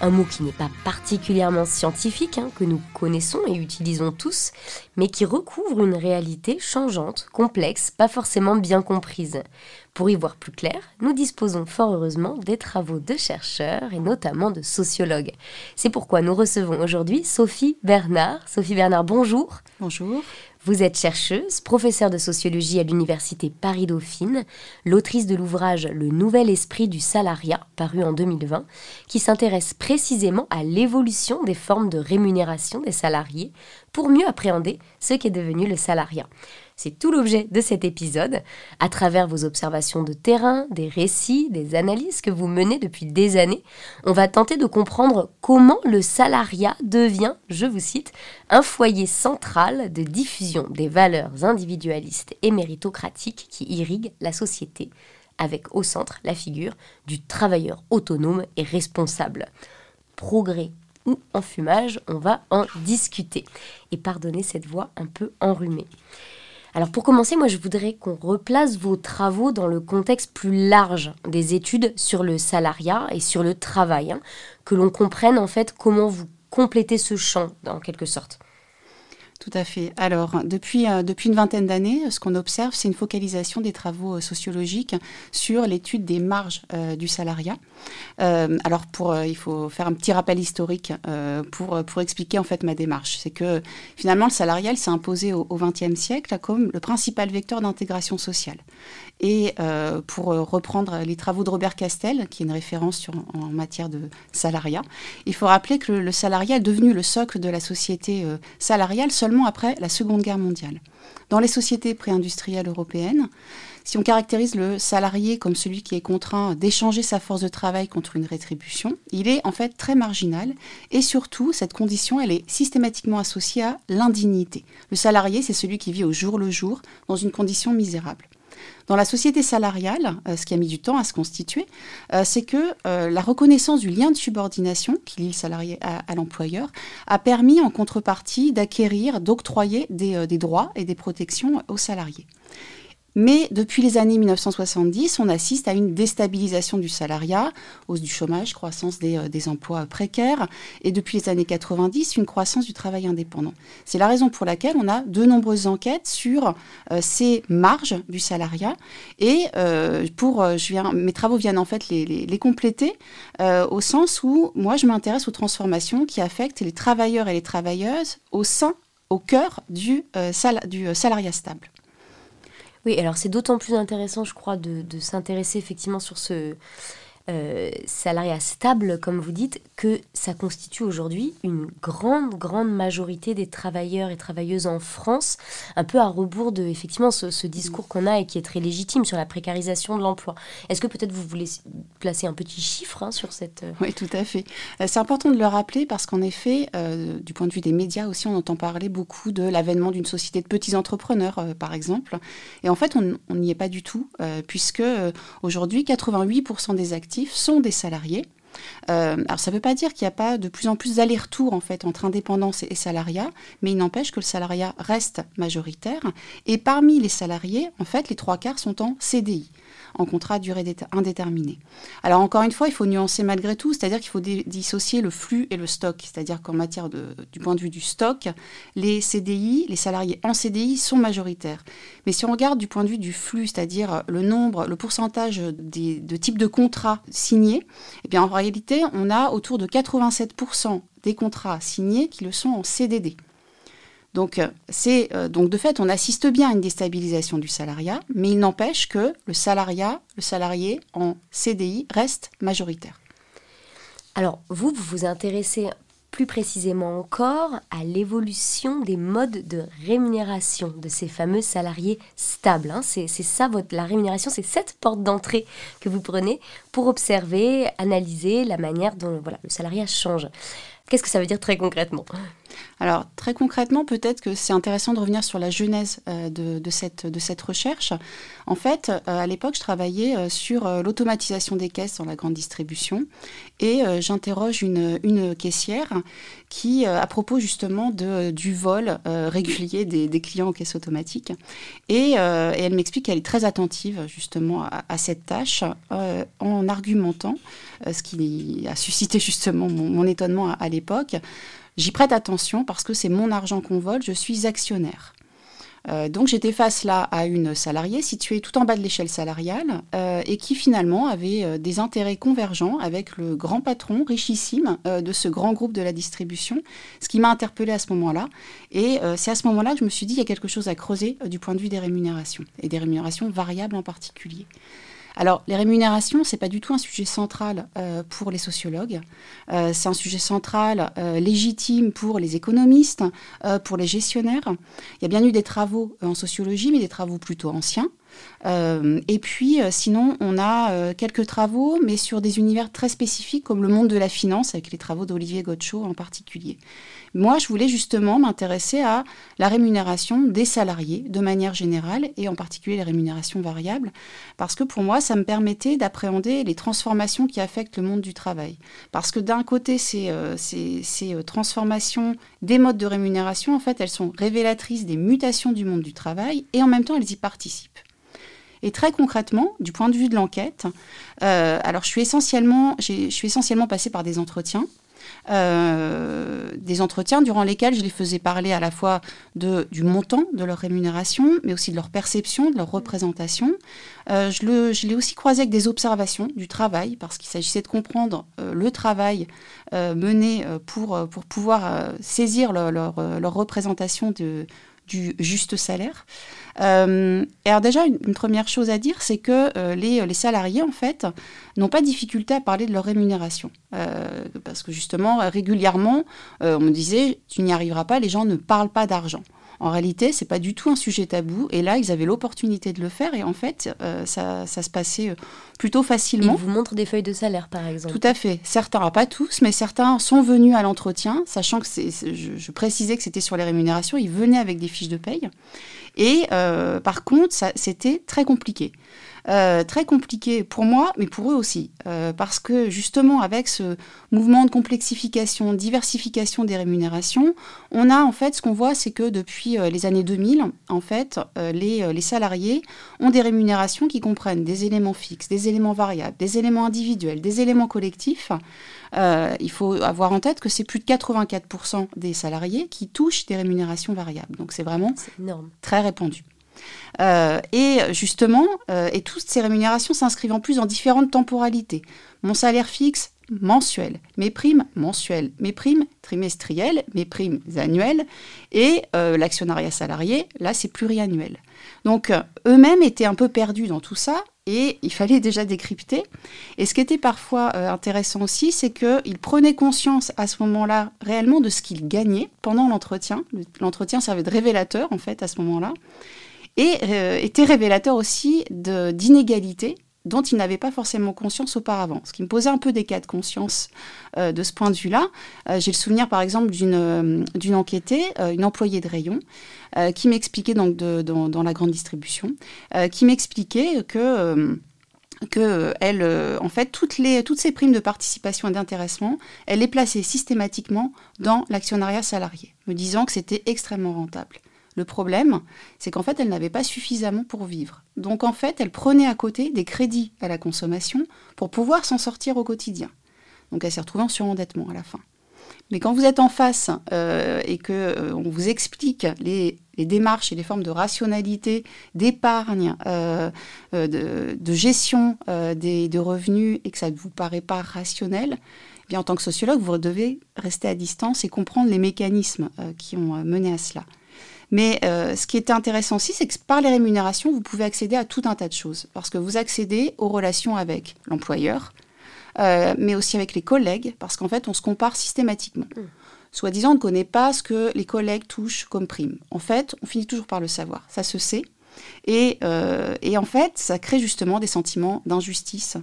un mot qui n'est pas particulièrement scientifique, hein, que nous connaissons et utilisons tous, mais qui recouvre une réalité changeante, complexe, pas forcément bien comprise. Pour y voir plus clair, nous disposons fort heureusement des travaux de chercheurs et notamment de sociologues. C'est pourquoi nous recevons aujourd'hui Sophie Bernard. Sophie Bernard, bonjour. Bonjour. Vous êtes chercheuse, professeure de sociologie à l'Université Paris-Dauphine, l'autrice de l'ouvrage Le Nouvel Esprit du Salariat, paru en 2020, qui s'intéresse précisément à l'évolution des formes de rémunération des salariés pour mieux appréhender ce qu'est devenu le salariat. C'est tout l'objet de cet épisode, à travers vos observations de terrain, des récits, des analyses que vous menez depuis des années. On va tenter de comprendre comment le salariat devient, je vous cite, un foyer central de diffusion des valeurs individualistes et méritocratiques qui irriguent la société, avec au centre la figure du travailleur autonome et responsable. Progrès ou enfumage, on va en discuter. Et pardonnez cette voix un peu enrhumée. Alors pour commencer, moi je voudrais qu'on replace vos travaux dans le contexte plus large des études sur le salariat et sur le travail, hein, que l'on comprenne en fait comment vous complétez ce champ en quelque sorte. Tout à fait. Alors, depuis, euh, depuis une vingtaine d'années, ce qu'on observe, c'est une focalisation des travaux euh, sociologiques sur l'étude des marges euh, du salariat. alors, pour, il faut faire un petit rappel historique pour, pour expliquer en fait ma démarche. C'est que finalement, le salarial s'est imposé au XXe siècle comme le principal vecteur d'intégration sociale. Et euh, pour euh, reprendre les travaux de Robert Castel, qui est une référence en matière de salariat, il faut rappeler que le, salariat est devenu le socle de la société euh, salariale seulement après la Seconde Guerre mondiale. Dans les sociétés pré-industrielles européennes, si on caractérise le salarié comme celui qui est contraint d'échanger sa force de travail contre une rétribution, il est en fait très marginal et surtout cette condition elle est systématiquement associée à l'indignité. Le salarié c'est celui qui vit au jour le jour dans une condition misérable. Dans la société salariale, euh, ce qui a mis du temps à se constituer, euh, c'est que euh, la reconnaissance du lien de subordination qui lie le salarié à, l'employeur a permis en contrepartie d'acquérir, d'octroyer des, des droits et des protections aux salariés. Mais depuis les années 1970, on assiste à une déstabilisation du salariat, hausse du chômage, croissance des, euh, emplois précaires, et depuis les années 90, une croissance du travail indépendant. C'est la raison pour laquelle on a de nombreuses enquêtes sur euh, ces marges du salariat, et euh, pour, mes travaux viennent en fait les, compléter, au sens où moi je m'intéresse aux transformations qui affectent les travailleurs et les travailleuses au sein, au cœur du salariat stable. Oui, alors c'est d'autant plus intéressant, je crois, de, s'intéresser effectivement sur ce, euh, salariat stable, comme vous dites, que ça constitue aujourd'hui une grande, grande majorité des travailleurs et travailleuses en France, un peu à rebours de effectivement ce, discours qu'on a et qui est très légitime sur la précarisation de l'emploi. Est-ce que peut-être vous voulez placer un petit chiffre hein, sur cette... Euh, oui, tout à fait. Euh, c'est important de le rappeler parce qu'en effet, du point de vue des médias aussi, on entend parler beaucoup de l'avènement d'une société de petits entrepreneurs, par exemple. Et en fait, on n'y est pas du tout, puisque aujourd'hui, 88% des actifs sont des salariés. Euh, alors ça ne veut pas dire qu'il n'y a pas de plus en plus d'aller-retour en fait entre indépendance et salariat, mais il n'empêche que le salariat reste majoritaire. Et parmi les salariés, en fait, les trois quarts sont en CDI en contrat à durée indéterminée. Alors encore une fois, il faut nuancer malgré tout, c'est-à-dire qu'il faut dissocier le flux et le stock. C'est-à-dire qu'en matière de, du point de vue du stock, les CDI, les salariés en CDI sont majoritaires. Mais si on regarde du point de vue du flux, c'est-à-dire le nombre, le pourcentage de types de contrats signés, eh bien en réalité, on a autour de 87% des contrats signés qui le sont en CDD. Donc, euh, c'est, euh, donc, de fait, on assiste bien à une déstabilisation du salariat, mais il n'empêche que le salariat, le salarié en CDI reste majoritaire. Alors, vous, vous vous intéressez plus précisément encore à l'évolution des modes de rémunération de ces fameux salariés stables. Hein. C'est ça, votre, la rémunération, c'est cette porte d'entrée que vous prenez pour observer, analyser la manière dont voilà, le salariat change. Qu'est-ce que ça veut dire très concrètement? Alors très concrètement, peut-être que c'est intéressant de revenir sur la genèse euh, de, cette, de cette recherche. En fait, euh, à l'époque, je travaillais euh, sur l'automatisation des caisses dans la grande distribution et j'interroge une, une, caissière qui, à propos justement de, du vol régulier des, clients aux caisses automatiques, et, elle m'explique qu'elle est très attentive justement à, cette tâche en argumentant, ce qui a suscité justement mon, étonnement à l'époque. J'y prête attention parce que c'est mon argent qu'on vole, je suis actionnaire. Euh, donc j'étais face là à une salariée située tout en bas de l'échelle salariale euh, et qui finalement avait euh, des intérêts convergents avec le grand patron richissime de ce grand groupe de la distribution, ce qui m'a interpellée à ce moment-là. Et c'est à ce moment-là que je me suis dit il y a quelque chose à creuser du point de vue des rémunérations et des rémunérations variables en particulier. Alors, les rémunérations, c'est pas du tout un sujet central euh, pour les sociologues. Euh, c'est un sujet central euh, légitime pour les économistes, pour les gestionnaires. Il y a bien eu des travaux en sociologie, mais des travaux plutôt anciens. Euh, et puis, euh, sinon, on a euh, quelques travaux, mais sur des univers très spécifiques, comme le monde de la finance, avec les travaux d'Olivier Gotcho en particulier. Moi, je voulais justement m'intéresser à la rémunération des salariés de manière générale, et en particulier les rémunérations variables, parce que pour moi, ça me permettait d'appréhender les transformations qui affectent le monde du travail. Parce que d'un côté, ces, transformations des modes de rémunération, en fait, elles sont révélatrices des mutations du monde du travail, et en même temps, elles y participent. Et très concrètement, du point de vue de l'enquête, euh, alors je suis essentiellement, je suis essentiellement passée par des entretiens. Euh, des entretiens durant lesquels je les faisais parler à la fois de, du montant de leur rémunération, mais aussi de leur perception, de leur représentation. Euh, je l'ai aussi croisé avec des observations du travail, parce qu'il s'agissait de comprendre le travail mené pour, pour pouvoir saisir leur, leur représentation de, du juste salaire. Euh, alors déjà, une, première chose à dire, c'est que euh, les, les, salariés, en fait, n'ont pas de difficulté à parler de leur rémunération. Euh, parce que justement, régulièrement, on me disait, tu n'y arriveras pas, les gens ne parlent pas d'argent. En réalité, c'est pas du tout un sujet tabou. Et là, ils avaient l'opportunité de le faire. Et en fait, euh, ça, se passait euh, plutôt facilement. Ils vous montrent des feuilles de salaire, par exemple. Tout à fait. Certains, pas tous, mais certains sont venus à l'entretien, sachant que je, précisais que c'était sur les rémunérations. Ils venaient avec des fiches de paye. Et euh, par contre, c'était très compliqué. Euh, très compliqué pour moi, mais pour eux aussi. Euh, parce que justement, avec ce mouvement de complexification, diversification des rémunérations, on a en fait ce qu'on voit, c'est que depuis euh, les années 2000, en fait, les, les, salariés ont des rémunérations qui comprennent des éléments fixes, des éléments variables, des éléments individuels, des éléments collectifs. il faut avoir en tête que c'est plus de 84% des salariés qui touchent des rémunérations variables. Donc c'est vraiment très répandu. Euh, et justement, euh, et toutes ces rémunérations s'inscrivent en plus dans différentes temporalités. Mon salaire fixe, mensuel, mes primes mensuelles, mes primes trimestrielles, mes primes annuelles, et euh, l'actionnariat salarié, là c'est pluriannuel. Donc eux-mêmes étaient un peu perdus dans tout ça, et il fallait déjà décrypter. Et ce qui était parfois intéressant aussi, c'est qu'ils prenaient conscience à ce moment-là réellement de ce qu'ils gagnaient pendant l'entretien. L'entretien servait de révélateur en fait à ce moment-là et euh, était révélateur aussi d'inégalités dont il n'avait pas forcément conscience auparavant. Ce qui me posait un peu des cas de conscience euh, de ce point de vue-là. Euh, j'ai le souvenir par exemple d'une d'une enquêtée, une employée de rayon, qui m'expliquait donc dans, la grande distribution, qui m'expliquait que que toutes, toutes ces primes de participation et d'intéressement, elle les plaçait systématiquement dans l'actionnariat salarié, me disant que c'était extrêmement rentable. Le problème, c'est qu'en fait, elle n'avait pas suffisamment pour vivre. Donc en fait, elle prenait à côté des crédits à la consommation pour pouvoir s'en sortir au quotidien. Donc elle s'est retrouvée en surendettement à la fin. Mais quand vous êtes en face euh, et que euh, vous explique les, démarches et les formes de rationalité, d'épargne, euh, de, gestion des, de revenus et que ça ne vous paraît pas rationnel, eh bien en tant que sociologue, vous devez rester à distance et comprendre les mécanismes qui ont mené à cela. Mais euh, ce qui était intéressant aussi, c'est que par les rémunérations, vous pouvez accéder à tout un tas de choses. Parce que vous accédez aux relations avec l'employeur, euh, mais aussi avec les collègues, parce qu'en fait, on se compare systématiquement. Mm. Soit disant, on ne connaît pas ce que les collègues touchent comme prime. En fait, on finit toujours par le savoir. Ça se sait. Et, et, en fait, ça crée justement des sentiments d'injustice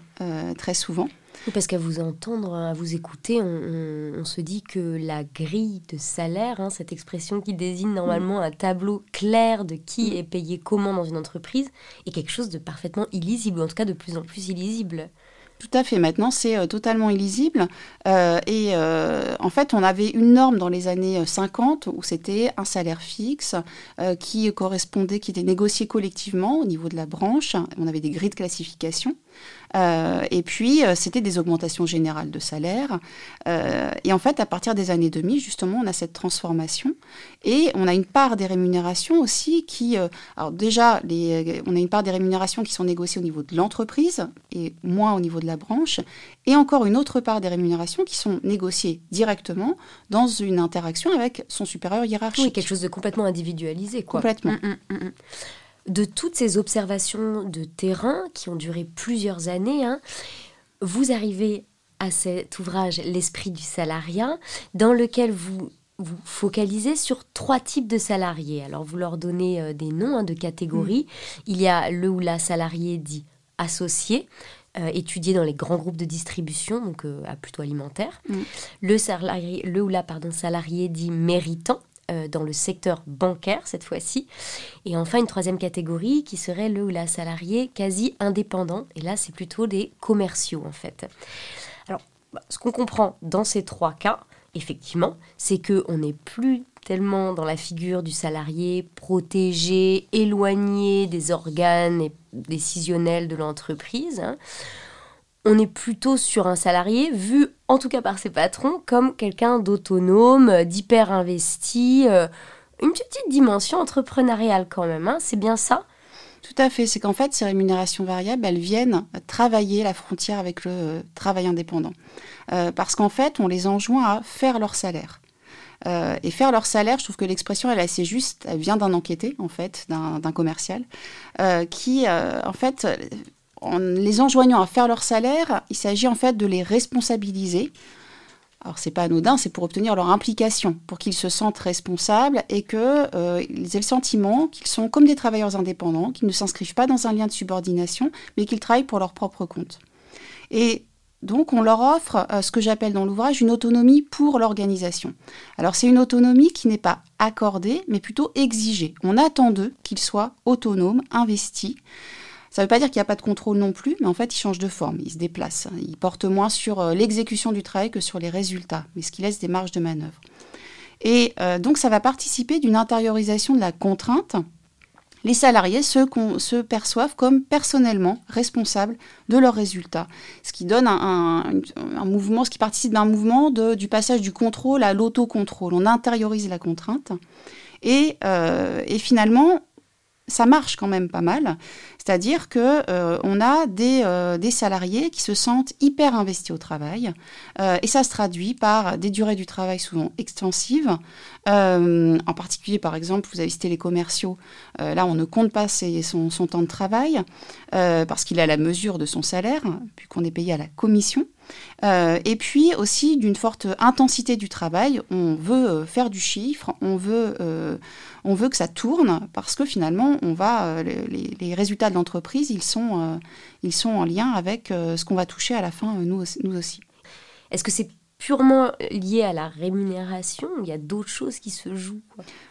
très souvent. Parce qu'à vous entendre, à vous écouter, on, se dit que la grille de salaire, hein, cette expression qui désigne normalement un tableau clair de qui est payé comment dans une entreprise, est quelque chose de parfaitement illisible, ou en tout cas de plus en plus illisible. Tout à fait. Maintenant, c'est euh, totalement illisible. Euh, et euh, en fait, on avait une norme dans les années 50 où c'était un salaire fixe qui correspondait, qui était négocié collectivement au niveau de la branche. On avait des grilles de classification. Euh, et puis, euh, c'était des augmentations générales de salaire. Euh, et en fait, à partir des années 2000, justement, on a cette transformation. Et on a une part des rémunérations aussi qui... alors déjà, les, on a une part des rémunérations qui sont négociées au niveau de l'entreprise et moins au niveau de la branche. Et encore une autre part des rémunérations qui sont négociées directement dans une interaction avec son supérieur hiérarchique. Oui, quelque chose de complètement individualisé. Quoi. Complètement. Hum, hum, hum, de toutes ces observations de terrain qui ont duré plusieurs années, hein, vous arrivez à cet ouvrage L'esprit du salariat, dans lequel vous vous focalisez sur trois types de salariés. Alors vous leur donnez euh, des noms hein, de catégories. Mm. Il y a le ou la salarié dit associé, euh, étudié dans les grands groupes de distribution, donc euh, à plutôt alimentaire. Mm. Le, salarié, le ou la pardon, salarié dit méritant, euh, dans le secteur bancaire cette fois-ci. Et enfin, une troisième catégorie qui serait le ou la salarié quasi indépendant. Et là, c'est plutôt des commerciaux en fait. Alors, bah, ce qu'on comprend dans ces trois cas, effectivement, c'est qu'on n'est plus tellement dans la figure du salarié protégé, éloigné des organes décisionnels de l'entreprise. Hein on est plutôt sur un salarié vu, en tout cas par ses patrons, comme quelqu'un d'autonome, d'hyper investi, euh, une petite dimension entrepreneuriale quand même. Hein. c'est bien ça? Tout à fait. C'est qu'en fait, ces rémunérations variables, elles viennent travailler la frontière avec le euh, travail indépendant. Euh, parce qu'en fait, on les enjoint à faire leur salaire. et faire leur salaire, je trouve que l'expression elle est assez juste. Elle vient d'un enquêté en fait, d'un commercial, qui en fait en les enjoignant à faire leur salaire, il s'agit en fait de les responsabiliser. Alors c'est pas anodin, c'est pour obtenir leur implication, pour qu'ils se sentent responsables et qu'ils euh, aient le sentiment qu'ils sont comme des travailleurs indépendants, qu'ils ne s'inscrivent pas dans un lien de subordination, mais qu'ils travaillent pour leur propre compte. Et donc on leur offre euh, ce que j'appelle dans l'ouvrage une autonomie pour l'organisation. Alors c'est une autonomie qui n'est pas accordée, mais plutôt exigée. On attend d'eux qu'ils soient autonomes, investis, ça ne veut pas dire qu'il n'y a pas de contrôle non plus, mais en fait, il change de forme, il se déplace. Il porte moins sur euh, l'exécution du travail que sur les résultats, mais ce qui laisse des marges de manœuvre. Et euh, donc, ça va participer d'une intériorisation de la contrainte. Les salariés se, perçoivent comme personnellement responsables de leurs résultats, ce qui donne un, mouvement, ce qui participe d'un mouvement du passage du contrôle à l'autocontrôle. On intériorise la contrainte et, euh, et finalement, ça marche quand même pas mal. C'est-à-dire que euh, on a des, euh, des, salariés qui se sentent hyper investis au travail, euh, et ça se traduit par des durées du travail souvent extensives. en particulier, par exemple, vous avez cité les commerciaux. là, on ne compte pas son, temps de travail parce qu'il a la mesure de son salaire, puisqu'on est payé à la commission. Euh, et puis aussi d'une forte intensité du travail. On veut euh, faire du chiffre, on veut, euh, on veut que ça tourne parce que finalement, on va, les, les résultats de l'entreprise, ils, sont ils sont en lien avec ce qu'on va toucher à la fin, nous, nous aussi. Est-ce que c'est purement lié à la rémunération Il y a d'autres choses qui se jouent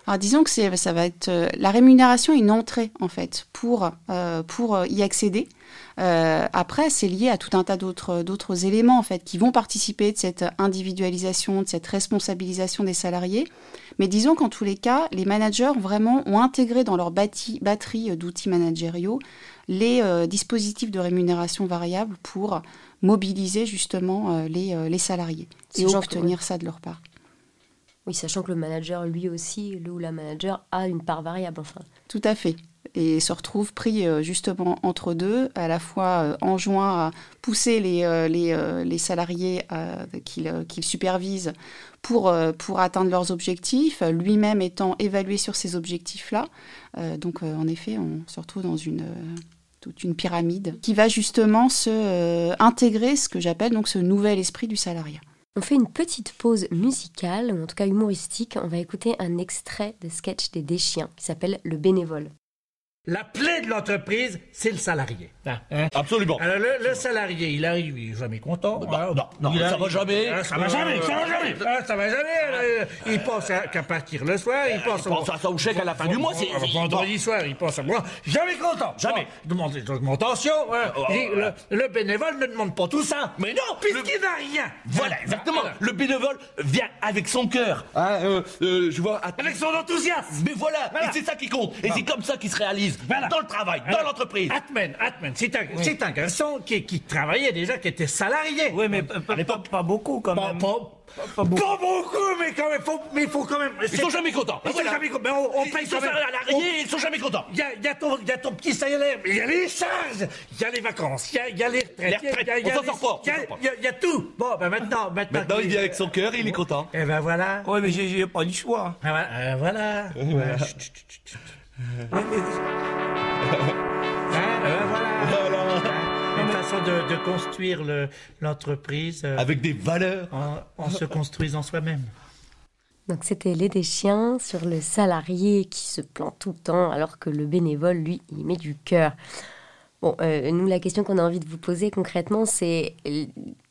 Alors disons que ça va être la rémunération une entrée en fait pour, pour y accéder. Euh, après, c'est lié à tout un tas d'autres éléments en fait qui vont participer de cette individualisation, de cette responsabilisation des salariés. Mais disons qu'en tous les cas, les managers vraiment ont intégré dans leur batterie d'outils managériaux les euh, dispositifs de rémunération variable pour mobiliser justement euh, les, les, salariés et obtenir ça de leur part. Oui, sachant que le manager, lui aussi, le ou la manager, a une part variable. Enfin. Tout à fait et se retrouve pris euh, justement entre deux, à la fois euh, enjoint à pousser les, euh, les, les salariés qu'il supervise pour, pour atteindre leurs objectifs, lui-même étant évalué sur ces objectifs-là. donc en effet, on se retrouve dans une toute une pyramide qui va justement se intégrer ce que j'appelle donc ce nouvel esprit du salariat. On fait une petite pause musicale, en tout cas humoristique. On va écouter un extrait de sketch des Déchiens qui s'appelle Le bénévole. La plaie de l'entreprise, c'est le salarié. Ah, hein? Absolument. Alors le, salarié, il arrive, il est jamais content. Bah, non, non, ça va jamais. Ah, ça va jamais, ça va jamais. Ah, ça va jamais. il pense qu'à partir le soir, il pense, il pense à son chèque à la fin du mois. C'est vendredi soir, il pense à moi. Jamais content. Jamais. Il demande des augmentations. Oh, le, bénévole ne demande pas tout ça. Mais non, puisqu'il n'a rien. Voilà, exactement. Le bénévole vient avec son cœur. Hein, euh, euh, je vois. Avec son enthousiasme. Mais voilà. Et c'est ça qui compte. Et c'est comme ça qu'il se réalise dans le travail, dans l'entreprise. Atmen, Atmen, c'est un, garçon qui, qui, travaillait déjà, qui était salarié. Oui, mais pas, pas, beaucoup quand même. Pas, beaucoup. Pas beaucoup, mais quand même, faut, mais il faut quand même. Ils sont jamais contents. Ils sont jamais contents. On, on paye ils même. À l'arrivée, ils sont jamais contents. Il y a, y, a ton, y a ton petit salaire, il y a les charges, il y a les vacances, il y a, y a les retraites. Les retraites. Y a, on s'en sort pas. Il y, a tout. Bon, ben maintenant, maintenant. Maintenant, il vient avec son cœur, il est content. Et eh ben voilà. Oui, mais j'ai pas du choix. Ah, ben, voilà. voilà. Hein, voilà. Une façon de, construire l'entreprise. Euh, Avec des valeurs. En, se construisant soi-même. Donc c'était les des chiens sur le salarié qui se plante tout le temps alors que le bénévole, lui, il met du cœur. Bon, euh, nous, la question qu'on a envie de vous poser concrètement, c'est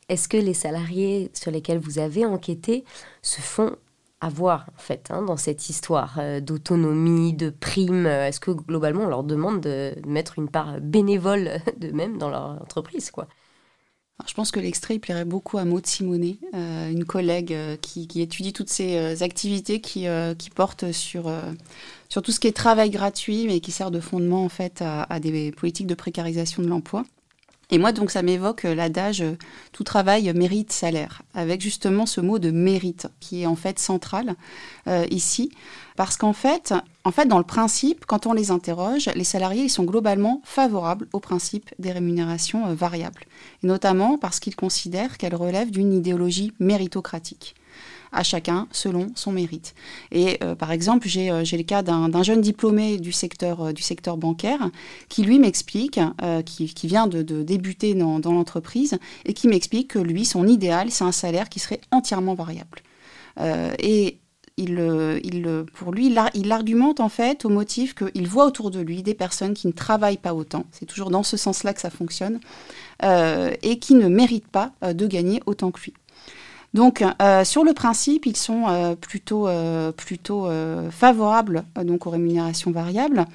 est-ce que les salariés sur lesquels vous avez enquêté se font avoir en fait hein, dans cette histoire euh, d'autonomie, de prime euh, Est-ce que globalement on leur demande de mettre une part bénévole de même dans leur entreprise quoi? Je pense que l'extrait plairait beaucoup à Maud Simonet, euh, une collègue qui, étudie toutes ces activités qui, qui portent sur, sur tout ce qui est travail gratuit, mais qui sert de fondement en fait à des politiques de précarisation de l'emploi. Et moi, donc, ça m'évoque euh, l'adage euh, tout travail mérite salaire, avec justement ce mot de mérite qui est en fait central euh, ici, parce qu'en fait, dans le principe, quand on les interroge, les salariés ils sont globalement favorables au principe des rémunérations variables, et notamment parce qu'ils considèrent qu'elles relèvent d'une idéologie méritocratique à chacun selon son mérite. Et euh, par exemple, j'ai euh, le cas d'un jeune diplômé du secteur, euh, du secteur bancaire qui lui m'explique, qui, vient de, débuter dans, l'entreprise, et qui m'explique que lui, son idéal, c'est un salaire qui serait entièrement variable. et il, il, pour lui, il, argumente en fait au motif qu'il voit autour de lui des personnes qui ne travaillent pas autant, c'est toujours dans ce sens-là que ça fonctionne, et qui ne méritent pas de gagner autant que lui. Donc, euh, sur le principe, ils sont euh, plutôt, euh, favorables donc aux rémunérations variables.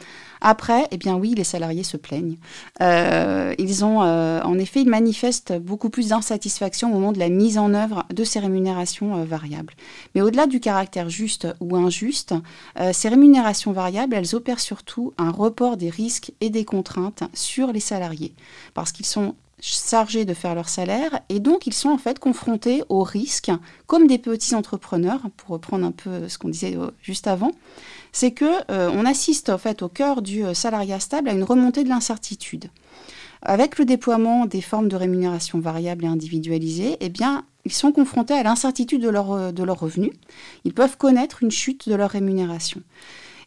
Après, eh bien oui, les salariés se plaignent. ils ont, en effet, ils manifestent beaucoup plus d'insatisfaction au moment de la mise en œuvre de ces rémunérations variables. Mais au-delà du caractère juste ou injuste, ces rémunérations variables, elles opèrent surtout un report des risques et des contraintes sur les salariés, parce qu'ils sont chargés de faire leur salaire. Et donc ils sont en fait confrontés aux risques comme des petits entrepreneurs pour reprendre un peu ce qu'on disait euh, juste avant. C'est que euh, assiste en fait au cœur du euh, salariat stable à une remontée de l'incertitude. Avec le déploiement des formes de rémunération variable et individualisée eh ils sont confrontés à l'incertitude de leur, de leurs revenus. Ils peuvent connaître une chute de leur rémunération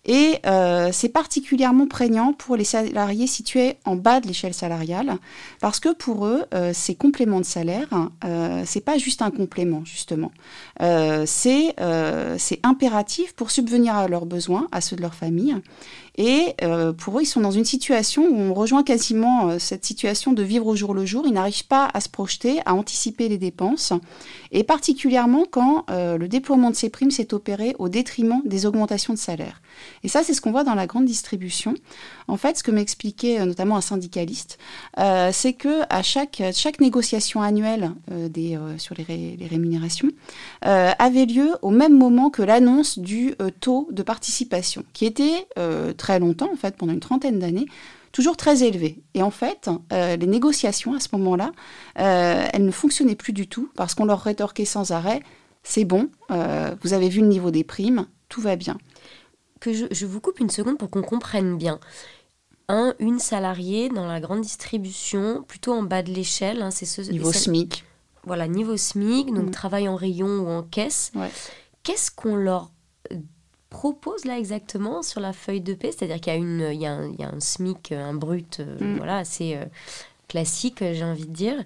et euh, c'est particulièrement prégnant pour les salariés situés en bas de l'échelle salariale, parce que pour eux, euh, ces compléments de salaire, euh, c'est pas juste un complément justement, euh, c'est impératif pour subvenir à leurs besoins, à ceux de leur famille. Et pour eux, ils sont dans une situation où on rejoint quasiment cette situation de vivre au jour le jour. Ils n'arrivent pas à se projeter, à anticiper les dépenses, et particulièrement quand le déploiement de ces primes s'est opéré au détriment des augmentations de salaire. Et ça, c'est ce qu'on voit dans la grande distribution. En fait, ce que m'expliquait euh, notamment un syndicaliste, euh, c'est que à chaque, chaque négociation annuelle euh, sur les, les rémunérations avait lieu au même moment que l'annonce du taux de participation, qui était très longtemps, en fait, pendant une trentaine d'années, toujours très élevé. Et en fait, les négociations à ce moment-là, elles ne fonctionnaient plus du tout parce qu'on leur rétorquait sans arrêt c'est bon, vous avez vu le niveau des primes, tout va bien que je, vous coupe une seconde pour qu'on comprenne bien. Un, une salariée dans la grande distribution, plutôt en bas de l'échelle. Hein, c'est ce, niveau SMIC. Voilà, niveau SMIC, donc mm. travail en rayon ou en caisse. Qu'est-ce qu'on leur euh, propose là exactement sur la feuille de paie C'est-à-dire qu'il y, a une, il y, a un, il y a un SMIC, un brut, euh, mm. voilà, assez euh, classique, j'ai envie de dire.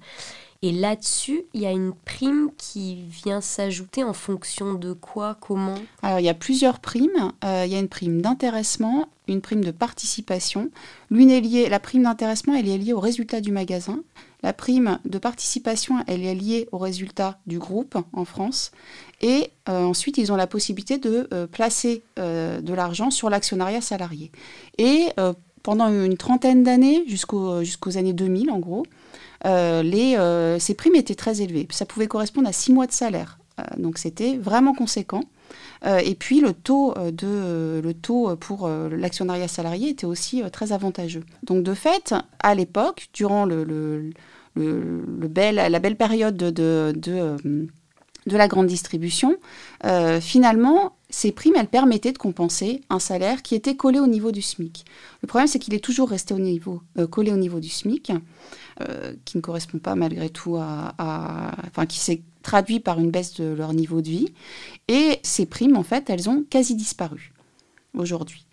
Et là-dessus, il y a une prime qui vient s'ajouter en fonction de quoi, comment? Alors, il y a plusieurs primes. Euh, il y a une prime d'intéressement, une prime de participation. L'une est liée, la prime d'intéressement, elle est liée au résultat du magasin. La prime de participation, elle est liée au résultat du groupe en France. Et euh, ensuite, ils ont la possibilité de euh, placer de l'argent sur l'actionnariat salarié. Et pendant une trentaine d'années, jusqu'aux années 2000 en gros, euh, les, euh, ces primes étaient très élevées. Ça pouvait correspondre à six mois de salaire. Euh, donc c'était vraiment conséquent. et puis le taux, de, le taux pour l'actionnariat salarié était aussi très avantageux. Donc de fait, à l'époque, durant le, le, le, bel, la belle période de, de, de la grande distribution, finalement, ces primes, elles permettaient de compenser un salaire qui était collé au niveau du SMIC. Le problème, c'est qu'il est toujours resté au niveau, collé au niveau du SMIC. Euh, qui ne correspond pas malgré tout à, enfin qui s'est traduit par une baisse de leur niveau de vie. Et ces primes, en fait, elles ont quasi disparu aujourd'hui.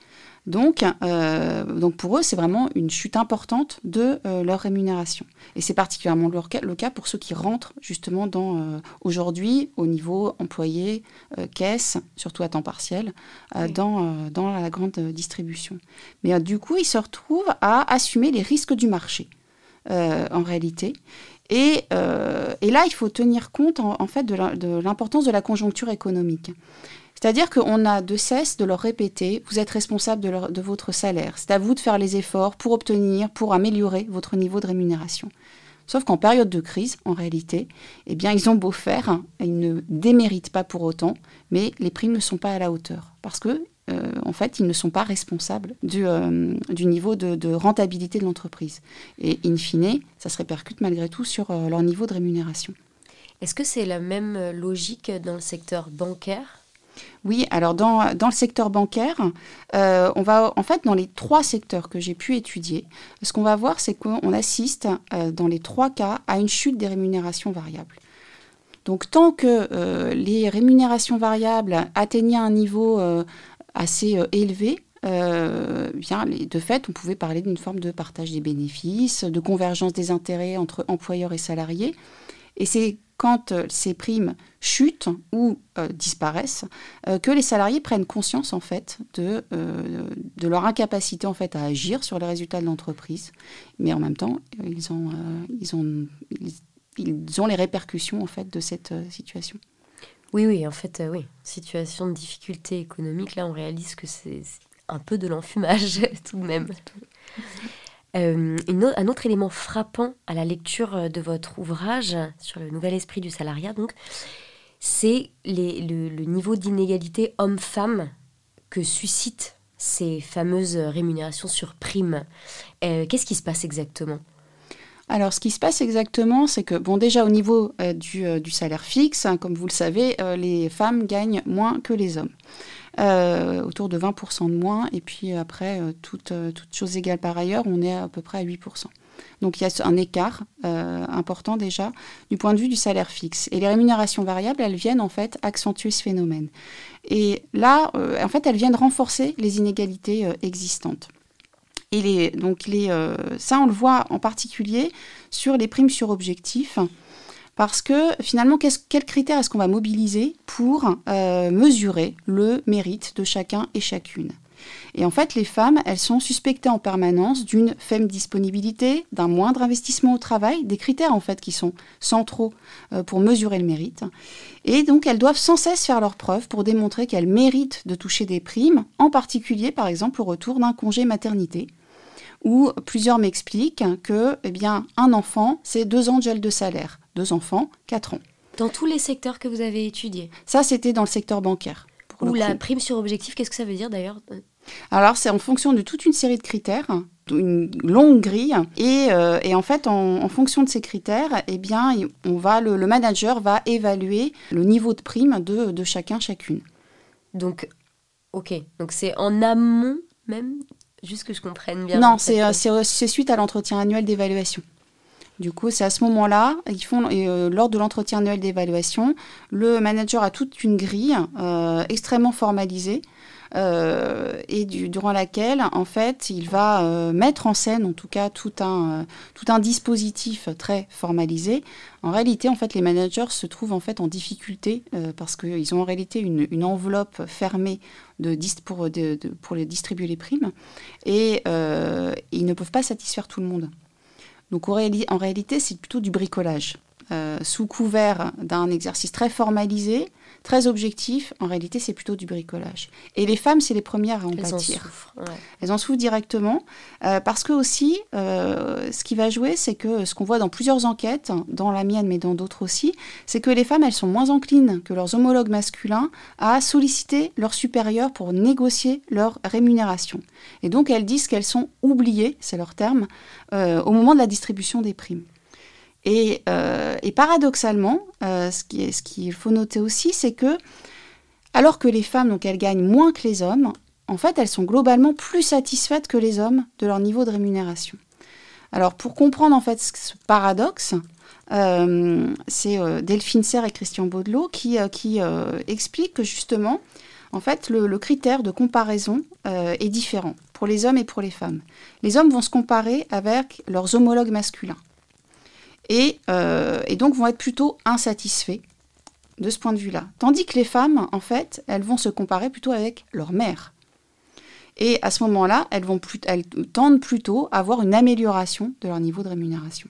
Donc, euh, donc pour eux, c'est vraiment une chute importante de euh, leur rémunération. Et c'est particulièrement le cas, pour ceux qui rentrent justement dans aujourd'hui au niveau employé, caisse, surtout à temps partiel, dans, dans la grande distribution. Mais du coup, ils se retrouvent à assumer les risques du marché. Euh, en réalité. Euh, et, là, il faut tenir compte en, fait de l'importance de, la conjoncture économique. C'est-à-dire qu'on a de cesse de leur répéter, vous êtes responsable de, votre salaire, c'est à vous de faire les efforts pour obtenir, pour améliorer votre niveau de rémunération. Sauf qu'en période de crise, en réalité, eh bien, ils ont beau faire, hein, ils ne déméritent pas pour autant, mais les primes ne sont pas à la hauteur. Parce que euh, en fait, ils ne sont pas responsables du, euh, niveau de, rentabilité de l'entreprise. Et in fine, ça se répercute malgré tout sur euh, leur niveau de rémunération. Est-ce que c'est la même logique dans le secteur bancaire? Oui, alors dans, le secteur bancaire, on va en fait dans les trois secteurs que j'ai pu étudier, ce qu'on va voir, c'est qu'on assiste dans les trois cas à une chute des rémunérations variables. Donc tant que les rémunérations variables atteignaient un niveau assez euh, élevé, euh, bien, de fait, on pouvait parler d'une forme de partage des bénéfices, de convergence des intérêts entre employeurs et salariés. Et c'est quand euh, ces primes chutent ou disparaissent que les salariés prennent conscience en fait de, de leur incapacité en fait à agir sur les résultats de l'entreprise. Mais en même temps, ils ont, ils ont, ils ont les répercussions en fait de cette situation. Oui, oui, en fait, euh, oui. Situation de difficulté économique, là, on réalise que c'est un peu de l'enfumage tout de même. Euh, un autre élément frappant à la lecture euh, de votre ouvrage sur le nouvel esprit du salariat, donc, c'est le, niveau d'inégalité homme-femme que suscitent ces fameuses rémunérations sur prime. Qu'est-ce qui se passe exactement? Alors, ce qui se passe exactement, c'est que, bon, déjà au niveau euh, euh, du, salaire fixe, hein, comme vous le savez, euh, les femmes gagnent moins que les hommes. Autour de 20% de moins, et puis après, toutes toute choses égales par ailleurs, on est à peu près à 8%. Donc il y a un écart important déjà du point de vue du salaire fixe. Et les rémunérations variables, elles viennent en fait accentuer ce phénomène. Et là, en fait, elles viennent renforcer les inégalités existantes. Et donc les, euh, ça, on le voit en particulier sur les primes sur objectif. Parce que finalement, quels critères est-ce qu'on va mobiliser pour euh, mesurer le mérite de chacun et chacune? Et en fait, les femmes, elles sont suspectées en permanence d'une faible disponibilité, d'un moindre investissement au travail, des critères en fait qui sont centraux euh, pour mesurer le mérite. Et donc, elles doivent sans cesse faire leurs preuves pour démontrer qu'elles méritent de toucher des primes, en particulier par exemple au retour d'un congé maternité où plusieurs m'expliquent que, eh bien, un enfant, c'est deux ans de gel de salaire. Deux enfants, quatre ans. Dans tous les secteurs que vous avez étudiés Ça, c'était dans le secteur bancaire. Ou la prime sur objectif, qu'est-ce que ça veut dire d'ailleurs alors, c'est en fonction de toute une série de critères, une longue grille, et, euh, en fait, en, fonction de ces critères, eh bien, on va, le, manager va évaluer le niveau de prime de, de chacun, chacune. Donc, ok, donc c'est en amont même Juste que je comprenne bien. Non, euh, euh, c'est suite à l'entretien annuel d'évaluation. Du coup, c'est à ce moment-là, ils font, euh, lors de l'entretien annuel d'évaluation, le manager a toute une grille extrêmement formalisée et durant laquelle, en fait, il va mettre en scène, en tout cas, tout un, dispositif très formalisé. En réalité, en fait, les managers se trouvent en fait en difficulté parce qu'ils ont en réalité une, enveloppe fermée pour, pour distribuer les primes et ils ne peuvent pas satisfaire tout le monde. Donc en, réalité, c'est plutôt du bricolage. Euh, sous couvert d'un exercice très formalisé, très objectif, en réalité, c'est plutôt du bricolage. Et les femmes, c'est les premières à en Elles pâtir. En souffrent, Elles en souffrent directement, euh, parce que aussi, euh, ce qui va jouer, c'est que ce qu'on voit dans plusieurs enquêtes, dans la mienne, mais dans d'autres aussi, c'est que les femmes, elles sont moins enclines que leurs homologues masculins à solliciter leurs supérieurs pour négocier leur rémunération. Et donc, elles disent qu'elles sont oubliées, c'est leur terme, au moment de la distribution des primes. Euh, et, paradoxalement, euh, ce qu'il faut noter aussi, c'est que alors que les femmes, donc elles gagnent moins que les hommes, en fait, elles sont globalement plus satisfaites que les hommes de leur niveau de rémunération. Alors, pour comprendre en fait ce paradoxe, euh, c'est Delphine Serre et Christian Baudelot qui, qui expliquent que justement, en fait, le critère de comparaison est différent pour les hommes et pour les femmes. Les hommes vont se comparer avec leurs homologues masculins. Euh, et, donc vont être plutôt insatisfaits de ce point de vue-là. Tandis que les femmes, en fait, elles vont se comparer plutôt avec leur mère. Et à ce moment-là, elles, elles tendent plutôt à avoir une amélioration de leur niveau de rémunération.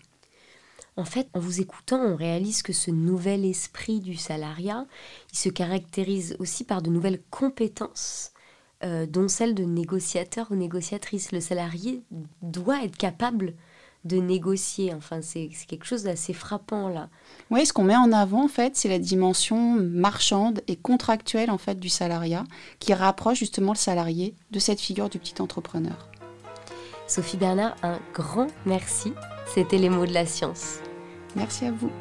En fait, en vous écoutant, on réalise que ce nouvel esprit du salariat, il se caractérise aussi par de nouvelles compétences, euh, dont celle de négociateur ou négociatrice. Le salarié doit être capable de négocier. Enfin, c'est quelque chose d'assez frappant là. Oui, ce qu'on met en avant en fait, c'est la dimension marchande et contractuelle en fait du salariat, qui rapproche justement le salarié de cette figure du petit entrepreneur. Sophie Bernard, un grand merci. C'était les mots de la science. Merci à vous.